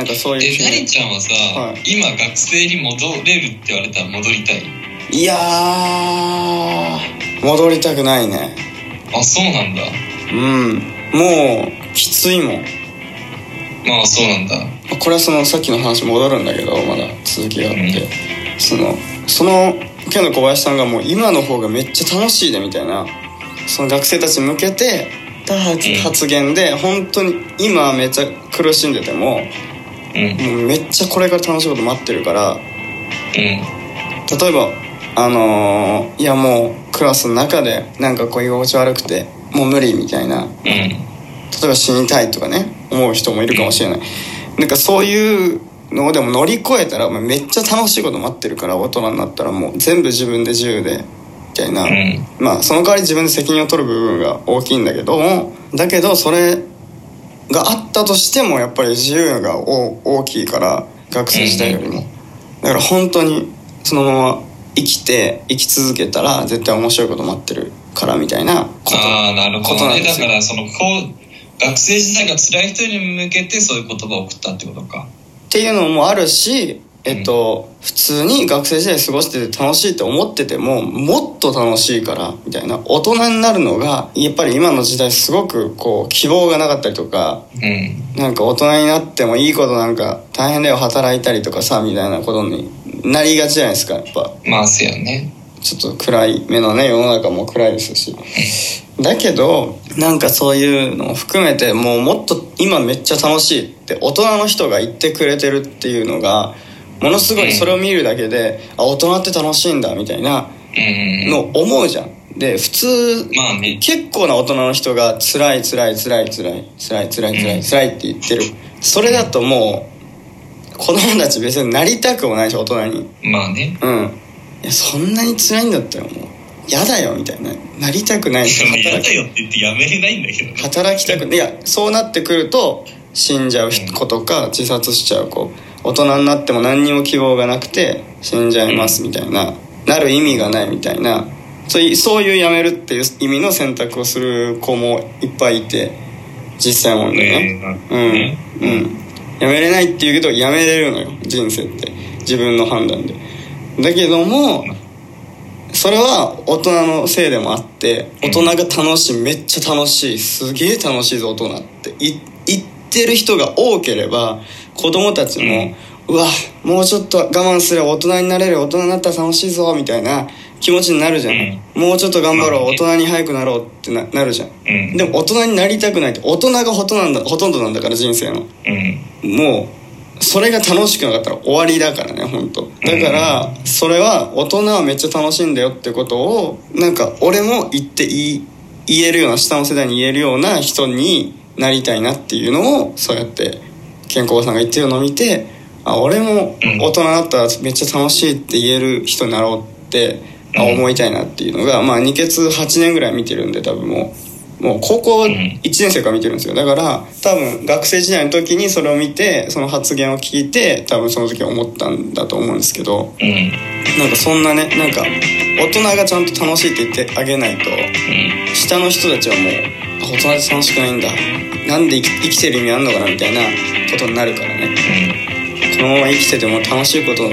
なんかそういうえなりちゃんはさ、はい。今学生に戻れるって言われたら戻りたい？いやー戻りたくないね。あそうなんだ。うん。もうきついもん。まあそうなんだ。これはそのさっきの話戻るんだけどまだ続きがあって、うん。そのその今日の小林さんがもう今の方がめっちゃ楽しいでみたいな。その学生たちに向けてた発うん。発言で本当に今めっちゃ苦しんでてもうんもうめっちゃこれから楽しいこと待ってるからうん。例えばあのーいやもうクラスの中でなんかこう居心地悪くてもう無理みたいな。うん。例えば死にたいとかね思う人もいるかもしれない。なんかそういうのをでも乗り越えたらお前めっちゃ楽しいこと待ってるから大人になったらもう全部自分で自由でみたいな、うん。まあその代わり自分で責任を取る部分が大きいんだけどもだけどそれがあったとしてもやっぱり自由が大大きいから学生時代よりも。だから本当にそのまま生きて生き続けたら絶対面白いこと待ってるからみたいなこと。ああなるほど。ねだからそのこう学生時代が辛い人に向けてそういう言葉を送ったってことか。っていうのもあるし、えっと、普通に学生時代過ごしてて楽しいって思っててももっと楽しいからみたいな。大人になるのがやっぱり今の時代すごくこう希望がなかったりとかうん。なんか大人になってもいいことなんか大変だよ働いたりとかさみたいなことになりがちじゃないですかやっぱ。まあせやね。ちょっと暗い目のね世の中も暗いですし。だけどなんかそういうのを含めてもうもっと今めっちゃ楽しいって大人の人が言ってくれてるっていうのがものすごいそれを見るだけで、あ大人って楽しいんだみたいなうん。の思うじゃん。で普通まあね。結構な大人の人が辛い辛い辛い辛い辛い辛い辛い辛いって言ってる。それだともう子供たち別になりたくもないし大人に。まあね。うん。いやそんなに辛いんだったらもう嫌だよみたいな。なりたくないし働きだよって言ってやめれないんだけどね。働きたくいやそうなってくると死んじゃう子とか自殺しちゃう子大人になっても何にも希望がなくて死んじゃいますみたいななる意味がないみたいなそういうそういうやめるっていう意味の選択をする子もいっぱいいて実際問題ね。ね。うん。うん。やめれないって言うけどやめれるのよ人生って。自分の判断で。だけどもそれは大人のせいでもあって大人が楽しいめっちゃ楽しいすげえ楽しいぞ大人って。い言ってる人が多ければ子供たちも、うわもうちょっと我慢すれば大人になれる大人になったら楽しいぞみたいな気持ちになるじゃん、もうちょっと頑張ろう大人に早くなろうってななるじゃん。うん。でも大人になりたくないって大人がほとんどなんだほとんどなんだから人生の。うん。もうそれが楽しくなかったら終わりだからね本当。だからそれは大人はめっちゃ楽しいんだよってことをなんか俺も言って言えるような下の世代に言えるような人になりたいなっていうのをそうやって健康さんが言ってるのを見てあ俺も大人になったらめっちゃ楽しいって言える人になろうって思いたいなっていうのがまあ二血8年ぐらい見てるんで多分もう。もう高校1年生から見てるんですよ。だから多分学生時代の時にそれを見てその発言を聞いて多分その時思ったんだと思うんですけどうん。なんかそんなねなんか大人がちゃんと楽しいって言ってあげないとうん。下の人たちはもうあ大人って楽しくないんだ。なんで生き生きてる意味あんのかなみたいなことになるからね。このまま生きてても楽しいことの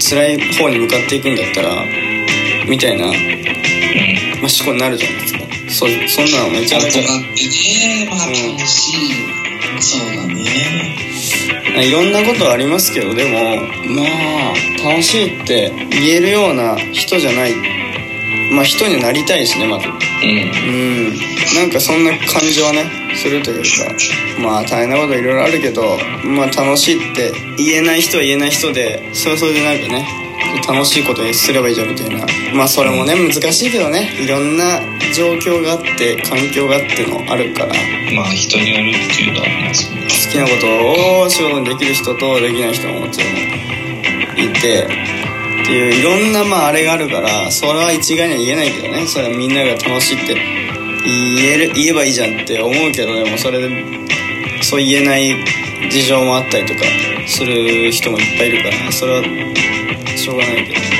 辛い方に向かっていくんだったらみたいな、まあ、思考になるじゃないですか。そそんなのめちゃめちゃ。大人ってねまあ楽しい、そうだね。いろんなことありますけどでもまあ楽しいって言えるような人じゃないまあ人になりたいしねまず。うん。うん。なんかそんな感じはねするというかまあ大変なこといろいろあるけどまあ楽しいって言えない人は言えない人でそれはそれでなんかね楽しいことにすればいいじゃんみたいな。まあそれもね難しいけどねいろんな状況があって環境があってのあるから。まあ人によるっていうのはありますね。好きなことを仕事にできる人とできない人ももちろんいてっていういろんなまああれがあるからそれは一概には言えないけどね。それはみんなが楽しいって言える言えばいいじゃんって思うけどでもそれでそう言えない事情もあったりとかする人もいっぱいいるからそれはしょうがないけど